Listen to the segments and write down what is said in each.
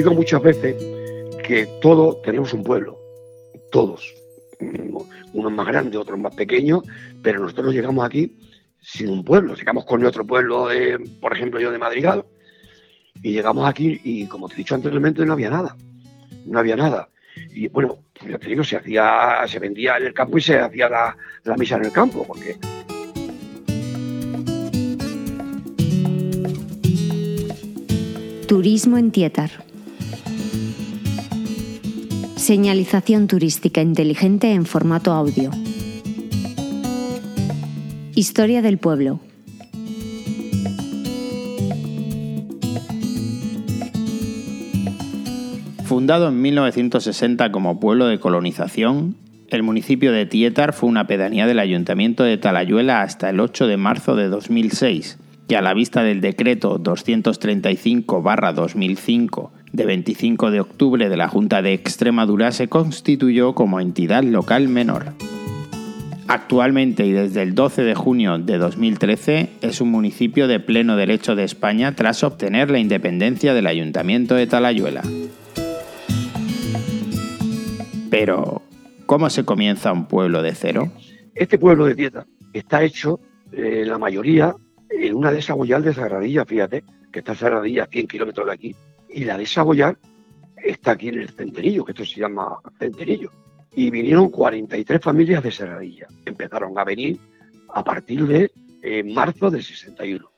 digo muchas veces que todos tenemos un pueblo, todos, unos más grandes, otros más pequeños, pero nosotros llegamos aquí sin un pueblo, llegamos con nuestro pueblo, por ejemplo yo de Madrigal, y llegamos aquí y como te he dicho anteriormente no había nada, no había nada. Y bueno, ya te digo, se hacía, se vendía en el campo y se hacía la, la misa en el campo, porque Turismo en Tietar. Señalización turística inteligente en formato audio. Historia del pueblo. Fundado en 1960 como pueblo de colonización, el municipio de Tietar fue una pedanía del ayuntamiento de Talayuela hasta el 8 de marzo de 2006 que a la vista del decreto 235-2005 de 25 de octubre de la Junta de Extremadura se constituyó como entidad local menor. Actualmente y desde el 12 de junio de 2013 es un municipio de pleno derecho de España tras obtener la independencia del Ayuntamiento de Talayuela. Pero, ¿cómo se comienza un pueblo de cero? Este pueblo de Dieta está hecho, eh, la mayoría, en una de Saboyal de Sagradilla, fíjate, que está Sagradilla a 100 kilómetros de aquí, y la de Saboyal está aquí en el Centenillo, que esto se llama Centenillo. Y vinieron 43 familias de Sagradilla. Empezaron a venir a partir de eh, marzo del 61.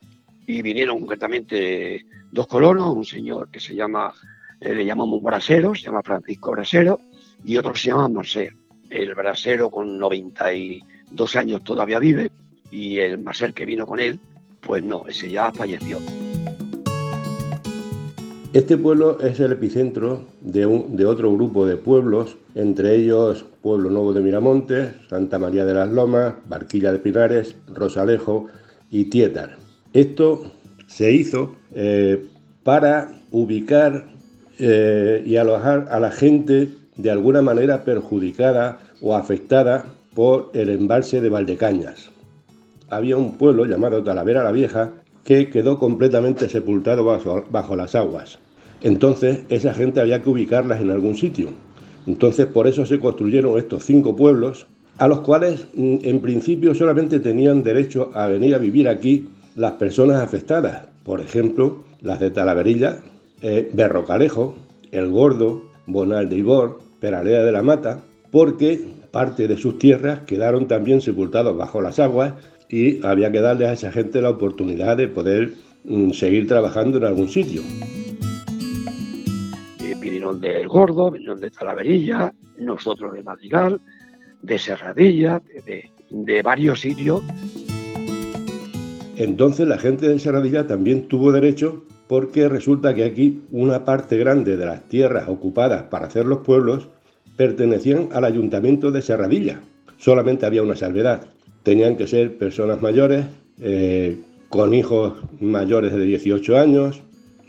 Y vinieron concretamente dos colonos, un señor que se llama, eh, le llamamos brasero, se llama Francisco Brasero, y otro se llama Marcel. El brasero con 92 años todavía vive, y el Marcel que vino con él pues no, ese ya falleció. Este pueblo es el epicentro de, otro grupo de pueblos, entre ellos Pueblo Nuevo de Miramontes, Santa María de las Lomas, Barquilla de Pinares, Rosalejo y Tietar. Esto se hizo eh, para ubicar eh, y alojar a la gente de alguna manera perjudicada o afectada por el embalse de Valdecañas había un pueblo llamado Talavera la Vieja que quedó completamente sepultado bajo, las aguas. Entonces esa gente había que ubicarlas en algún sitio. Entonces por eso se construyeron estos cinco pueblos a los cuales mm, en principio solamente tenían derecho a venir a vivir aquí las personas afectadas. Por ejemplo, las de Talaverilla, eh, Berrocalejo, El Gordo, Bonal de Ibor, Peralea de la Mata, porque parte de sus tierras quedaron también sepultados bajo las aguas y había que darle a esa gente la oportunidad de poder mm, seguir trabajando en algún sitio. vinieron del Gordo, vinieron de Talaverilla, nosotros de Madrigal, de Serradilla, de, varios sitios. Entonces la gente de Serradilla también tuvo derecho porque resulta que aquí una parte grande de las tierras ocupadas para hacer los pueblos pertenecían al ayuntamiento de Serradilla. Solamente había una salvedad, tenían que ser personas mayores, eh, con hijos mayores de 18 años,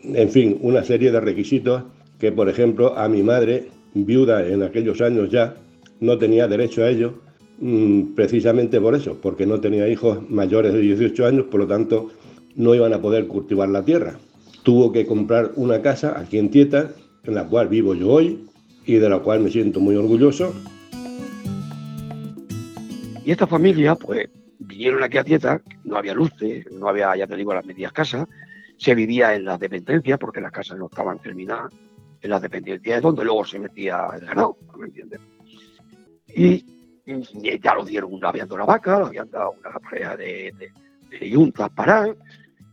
en fin, una serie de requisitos que, por ejemplo, a mi madre, viuda en aquellos años ya, no tenía derecho a ello, mm, precisamente por eso, porque no tenía hijos mayores de 18 años, por lo tanto, no iban a poder cultivar la tierra. Tuvo que comprar una casa aquí en Tieta, en la cual vivo yo hoy y de la cual me siento muy orgulloso y esta familia, pues, vinieron aquí a Tieta, no había luces, no había, ya te digo, las medias casas, se vivía en las dependencias, porque las casas no estaban terminadas, en las dependencias donde luego se metía el ganado, ¿me entiendes? Y, ya lo dieron, una, habían dado una vaca, le habían dado una pareja de, de, yuntas para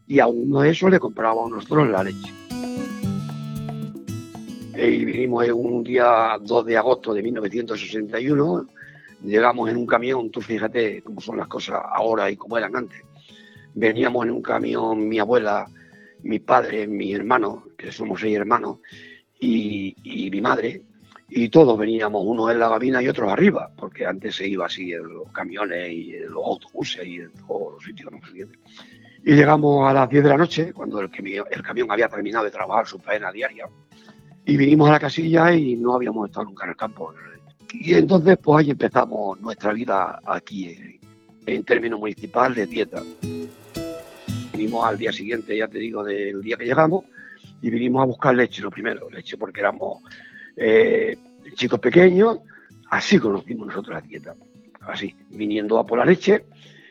y a uno de esos le comprábamos nosotros la leche. Y vinimos un día 2 de agosto de 1961 llegamos en un camión, tú fíjate cómo son las cosas ahora y cómo eran antes. Veníamos en un camión mi abuela, mi padre, mi hermano, que somos seis hermanos, y, mi madre, y todos veníamos, unos en la cabina y otros arriba, porque antes se iba así en los camiones y en los autobuses y en todos los sitios, ¿no? Y llegamos a las 10 de la noche, cuando el, el camión había terminado de trabajar su faena diaria, y vinimos a la casilla y no habíamos estado nunca en el campo, y entonces, pues ahí empezamos nuestra vida aquí, en, términos municipal de dieta. Vinimos al día siguiente, ya te digo, del día que llegamos, y vinimos a buscar leche lo primero, leche porque éramos eh, chicos pequeños, así conocimos nosotros la dieta, así, viniendo a por la leche,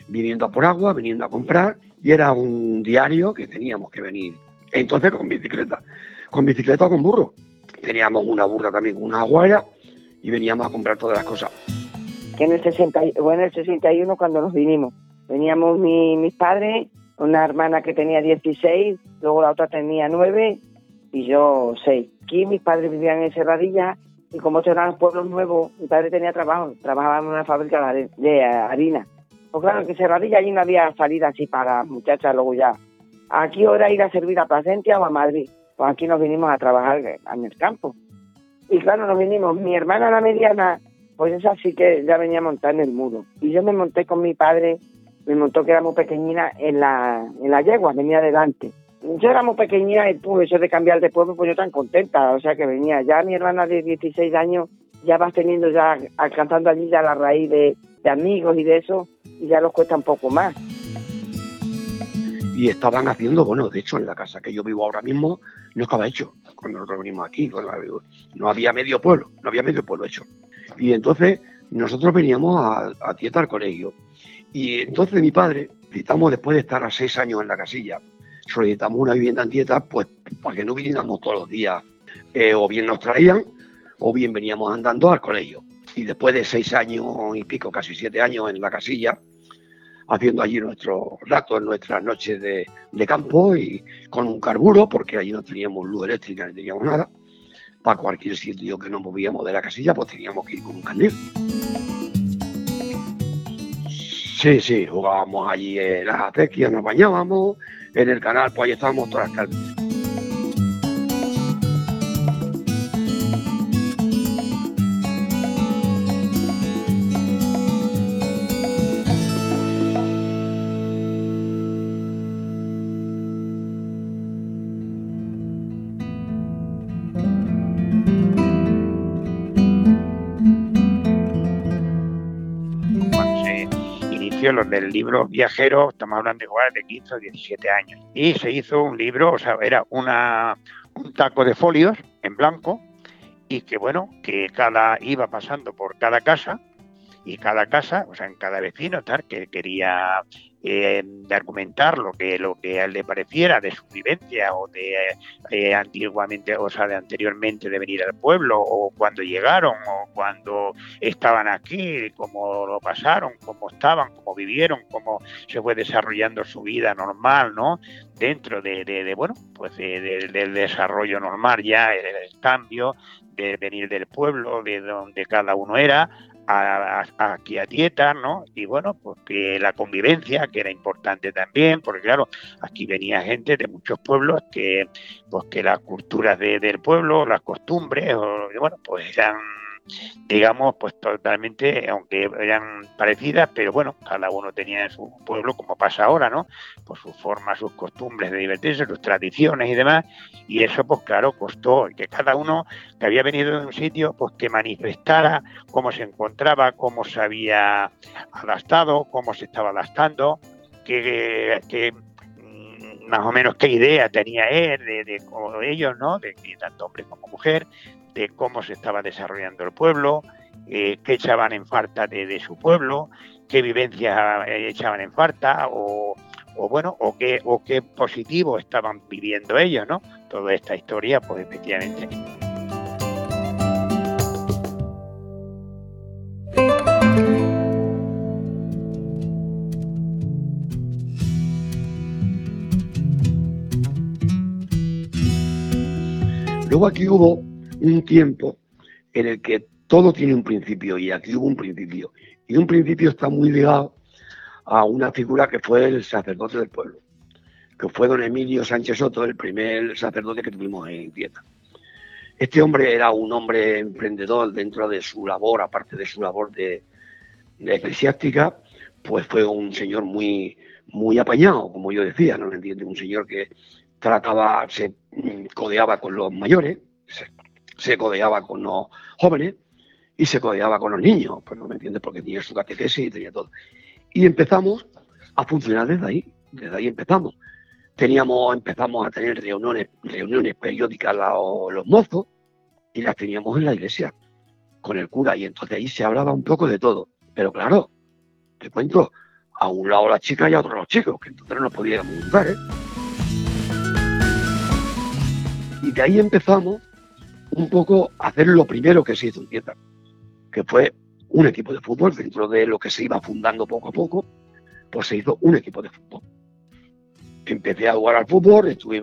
viniendo a por agua, viniendo a comprar, y era un diario que teníamos que venir, entonces con bicicleta, con bicicleta o con burro. Teníamos una burra también una aguaya y veníamos a comprar todas las cosas. Que en el, 60, bueno, el 61 cuando nos vinimos, veníamos mi, mis padres, una hermana que tenía 16, luego la otra tenía 9 y yo 6. Aquí mis padres vivían en Cerradilla y como estos eran pueblos nuevos, mi padre tenía trabajo, trabajaba en una fábrica de, harina. Pues claro, que Cerradilla allí no había salida así para muchachas, luego ya. Aquí ahora ir a servir a Placencia o a Madrid. Pues aquí nos vinimos a trabajar en el campo. Y claro, nos vinimos, mi hermana la mediana, pues esa sí que ya venía a montar en el muro. Y yo me monté con mi padre, me montó que era muy pequeñina en la, en la yegua, venía adelante yo era muy pequeña y pues eso de cambiar de pueblo, pues yo tan contenta, o sea que venía. Ya mi hermana de 16 años ya vas teniendo, ya alcanzando allí ya la raíz de, amigos y de eso, y ya los cuesta un poco más. Y estaban haciendo, bueno, de hecho en la casa que yo vivo ahora mismo no estaba hecho cuando nosotros venimos aquí, no había medio pueblo, no había medio pueblo hecho. Y entonces nosotros veníamos a, a tieta al colegio. Y entonces mi padre, citamos después de estar a seis años en la casilla, solicitamos una vivienda en dieta, pues para que no viniéramos todos los días. Eh, o bien nos traían, o bien veníamos andando al colegio. Y después de seis años y pico, casi siete años en la casilla, haciendo allí nuestros ratos, nuestras noches de, de, campo y con un carburo, porque allí no teníamos luz eléctrica ni teníamos nada. Para cualquier sitio que nos movíamos de la casilla, pues teníamos que ir con un candil. Sí, sí, jugábamos allí en las acequias, nos bañábamos, en el canal, pues ahí estábamos todas las tardes. Los del libro Viajero, estamos hablando igual de 15 o 17 años. Y se hizo un libro, o sea, era una, un taco de folios en blanco y que bueno, que cada iba pasando por cada casa y cada casa, o sea, en cada vecino, tal, que quería eh, de argumentar lo que lo que a él le pareciera de su vivencia o de eh, antiguamente, o sea, de anteriormente de venir al pueblo o cuando llegaron o cuando estaban aquí, cómo lo pasaron, cómo estaban, cómo vivieron, cómo se fue desarrollando su vida normal, ¿no? Dentro de, de, bueno, pues del desarrollo normal ya, el cambio, de venir del pueblo, de donde cada uno era, aquí a dieta, ¿no? Y bueno, pues que la convivencia, que era importante también, porque claro, aquí venía gente de muchos pueblos que, pues que las culturas del pueblo, las costumbres, bueno, pues eran digamos, pues totalmente, aunque eran parecidas, pero bueno, cada uno tenía en su pueblo, como pasa ahora, ¿no? Pues sus formas, sus costumbres de divertirse, sus tradiciones y demás, y eso, pues claro, costó que cada uno que había venido de un sitio, pues que manifestara cómo se encontraba, cómo se había adaptado, cómo se estaba adaptando, que, que mm, más o menos qué idea tenía él de, de, ellos, ¿no? De, de tanto hombre como mujer, de cómo se estaba desarrollando el pueblo, eh, qué echaban en falta de, su pueblo, qué vivencias eh, echaban en falta o, bueno, o qué, o positivo estaban viviendo ellos, ¿no? Toda esta historia, pues efectivamente. Luego aquí hubo un tiempo en el que todo tiene un principio y aquí hubo un principio. Y un principio está muy ligado a una figura que fue el sacerdote del pueblo, que fue don Emilio Sánchez Soto, el primer sacerdote que tuvimos en Dieta. Este hombre era un hombre emprendedor dentro de su labor, aparte de su labor de, eclesiástica, pues fue un señor muy, muy apañado, como yo decía, ¿no me entiende? Un señor que trataba, se codeaba con los mayores, codeaba con los jóvenes y se codeaba con los niños, pues no me entiendes, porque tenía su catequesis y tenía todo. Y empezamos a funcionar desde ahí, desde ahí empezamos. teníamos, empezamos a tener reuniones, reuniones periódicas los, los mozos y las teníamos en la iglesia con el cura y entonces ahí se hablaba un poco de todo. Pero claro, te cuento, a un lado las chicas y a otro los chicos, que entonces no nos podíamos juntar, ¿eh? Y de ahí empezamos un poco hacer lo primero que se hizo en Tieta, que fue un equipo de fútbol dentro de lo que se iba fundando poco a poco, pues se hizo un equipo de fútbol. Empecé a jugar al fútbol, estuve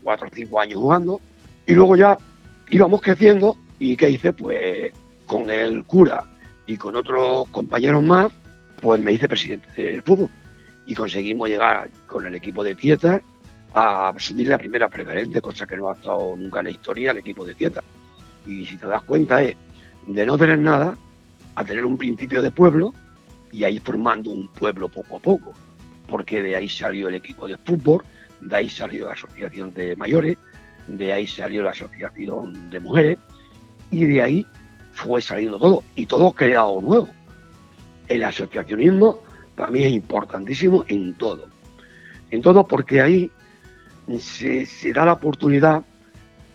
cuatro o cinco años jugando, y luego ya íbamos creciendo, y ¿qué hice? Pues con el cura y con otros compañeros más, pues me hice presidente del fútbol. Y conseguimos llegar con el equipo de Tieta a asumir la primera preferente, cosa que no ha estado nunca en la historia el equipo de Tieta. Y si te das cuenta es de no tener nada a tener un principio de pueblo y ahí formando un pueblo poco a poco, porque de ahí salió el equipo de fútbol, de ahí salió la asociación de mayores, de ahí salió la asociación de mujeres y de ahí fue saliendo todo y todo creado nuevo. El asociacionismo para mí es importantísimo en todo. En todo porque ahí se, da la oportunidad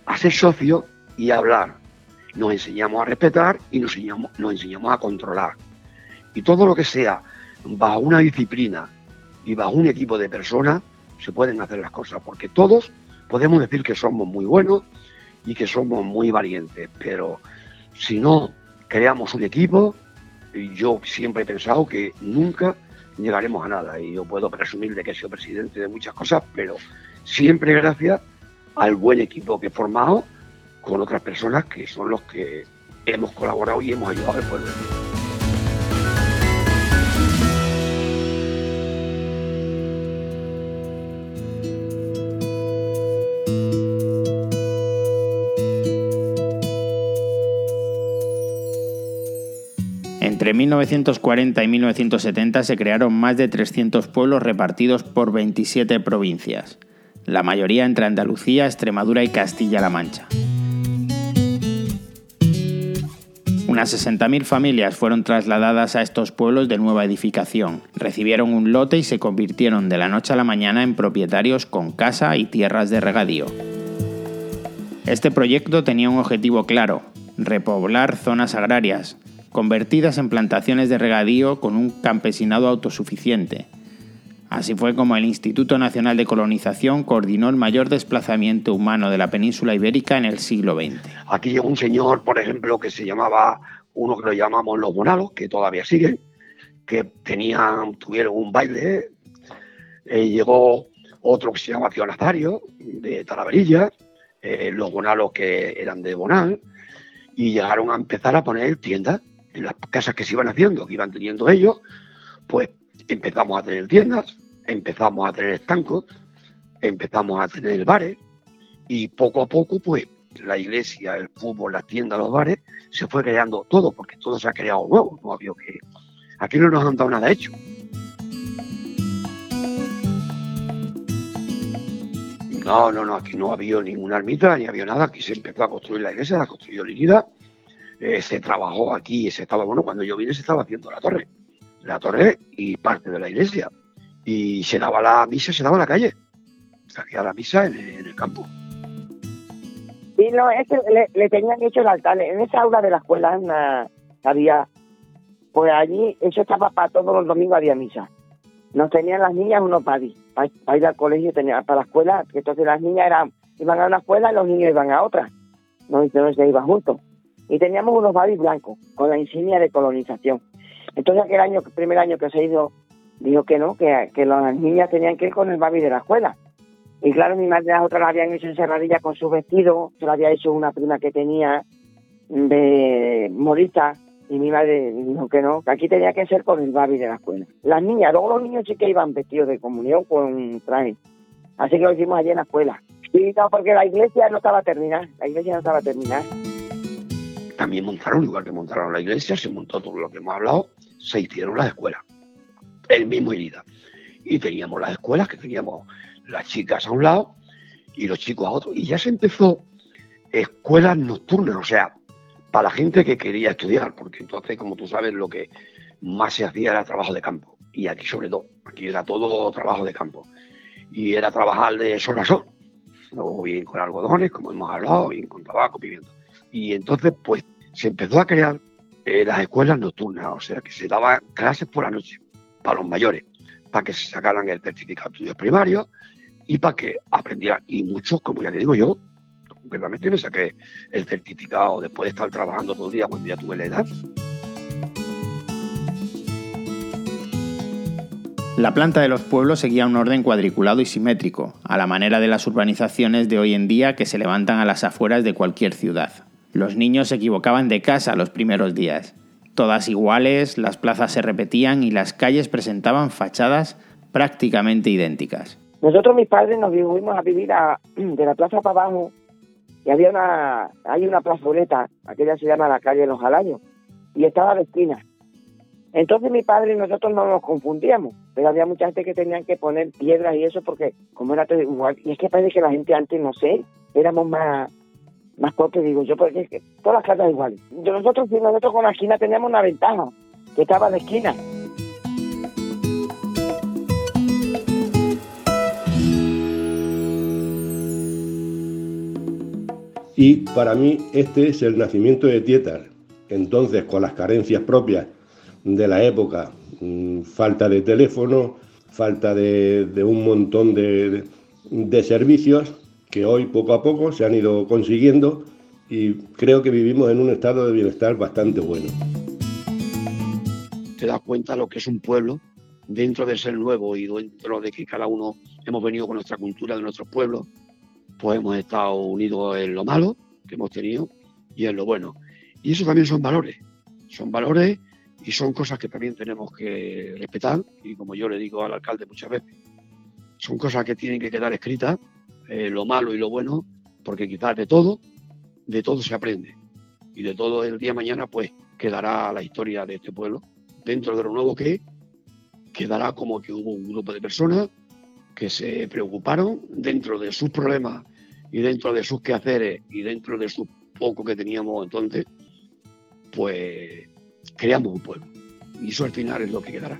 a ser socio y a hablar. Nos enseñamos a respetar y nos enseñamos, nos enseñamos a controlar. Y todo lo que sea bajo una disciplina y bajo un equipo de personas, se pueden hacer las cosas, porque todos podemos decir que somos muy buenos y que somos muy valientes, pero si no creamos un equipo, yo siempre he pensado que nunca llegaremos a nada. Y yo puedo presumir de que he sido presidente de muchas cosas, pero siempre gracias al buen equipo que he formado con otras personas que son los que hemos colaborado y hemos ayudado al pueblo. Entre 1940 y 1970 se crearon más de 300 pueblos repartidos por 27 provincias la mayoría entre Andalucía, Extremadura y Castilla-La Mancha. Unas 60.000 familias fueron trasladadas a estos pueblos de nueva edificación, recibieron un lote y se convirtieron de la noche a la mañana en propietarios con casa y tierras de regadío. Este proyecto tenía un objetivo claro, repoblar zonas agrarias, convertidas en plantaciones de regadío con un campesinado autosuficiente, Así fue como el Instituto Nacional de Colonización coordinó el mayor desplazamiento humano de la península ibérica en el siglo XX. Aquí llegó un señor, por ejemplo, que se llamaba, uno que lo llamamos los monalos, que todavía siguen, que tenían, tuvieron un baile. Eh, llegó otro que se llama Tío de Talaverilla, eh, los bonalos que eran de Bonal, y llegaron a empezar a poner tiendas en las casas que se iban haciendo, que iban teniendo ellos, pues empezamos a tener tiendas, empezamos a tener estancos, empezamos a tener bares y poco a poco pues la iglesia, el fútbol, las tiendas, los bares, se fue creando todo, porque todo se ha creado nuevo, no había que... Aquí no nos han dado nada hecho. No, no, no, aquí no había ninguna ermita, ni había nada, aquí se empezó a construir la iglesia, la construyó Lirida, eh, se trabajó aquí, se estaba, bueno, cuando yo vine se estaba haciendo la torre la torre y parte de la iglesia. Y se daba la misa, se daba la calle. Se hacía la misa en, el campo. Y no, es que le, tenían hecho el altar. En esa aula de la escuela había, pues allí, eso estaba para todos los domingos había misa. Nos tenían las niñas unos padis para, ir al colegio, tenía, para la escuela, entonces las niñas eran, iban a una escuela y los niños iban a otra. No, no se iban juntos. Y teníamos unos badis blancos con la insignia de colonización. Entonces aquel año, primer año que se hizo, dijo que no, que, las niñas tenían que ir con el babi de la escuela. Y claro, mi madre las otras la habían hecho encerradilla con su vestido, se lo había hecho una prima que tenía de morita, y mi madre dijo que no, que aquí tenía que ser con el babi de la escuela. Las niñas, luego los niños sí que iban vestidos de comunión con traje. Así que lo hicimos allí en la escuela. Y no, porque la iglesia no estaba terminada, la iglesia no estaba terminada. También montaron, igual que montaron la iglesia, se montó todo lo que hemos hablado, se hicieron las escuelas, el mismo herida. Y teníamos las escuelas, que teníamos las chicas a un lado y los chicos a otro. Y ya se empezó escuelas nocturnas, o sea, para la gente que quería estudiar, porque entonces, como tú sabes, lo que más se hacía era trabajo de campo. Y aquí sobre todo, aquí era todo trabajo de campo. y era trabajar de sol a sol, o bien con algodones, como hemos hablado, bien con tabaco, pimiento. Y entonces, pues, se empezó a crear eh, las escuelas nocturnas, o sea, que se daban clases por la noche para los mayores, para que se sacaran el certificado de estudios primarios y para que aprendieran. Y muchos, como ya te digo yo, concretamente me saqué el certificado después de estar trabajando todo el día cuando ya tuve la edad. La planta de los pueblos seguía un orden cuadriculado y simétrico, a la manera de las urbanizaciones de hoy en día que se levantan a las afueras de cualquier ciudad. Los niños se equivocaban de casa los primeros días. Todas iguales, las plazas se repetían y las calles presentaban fachadas prácticamente idénticas. Nosotros, mis padres, nos fuimos a vivir de la plaza para abajo y había una, hay una plazoleta, aquella se llama la calle de los Alaños, y estaba a la esquina. Entonces mi padre y nosotros no nos confundíamos, pero había mucha gente que tenían que poner piedras y eso porque como era todo igual, y es que parece que la gente antes, no sé, éramos más más porque digo yo, porque es que todas las casas iguales. Nosotros, nosotros con la esquina teníamos una ventaja, que estaba la esquina. Y para mí este es el nacimiento de Tietar. Entonces, con las carencias propias de la época, mm, falta de teléfono, falta de, un montón de, de servicios que hoy poco a poco se han ido consiguiendo y creo que vivimos en un estado de bienestar bastante bueno. Te das cuenta lo que es un pueblo dentro de ser nuevo y dentro de que cada uno hemos venido con nuestra cultura de nuestros pueblos pues hemos estado unidos en lo malo que hemos tenido y en lo bueno. Y eso también son valores, son valores y son cosas que también tenemos que respetar y como yo le digo al alcalde muchas veces, son cosas que tienen que quedar escritas, eh, lo malo y lo bueno, porque quizás de todo, de todo se aprende. Y de todo el día de mañana, pues quedará la historia de este pueblo. Dentro de lo nuevo que quedará como que hubo un grupo de personas que se preocuparon dentro de sus problemas y dentro de sus quehaceres y dentro de su poco que teníamos entonces, pues creamos un pueblo. Y eso al final es lo que quedará.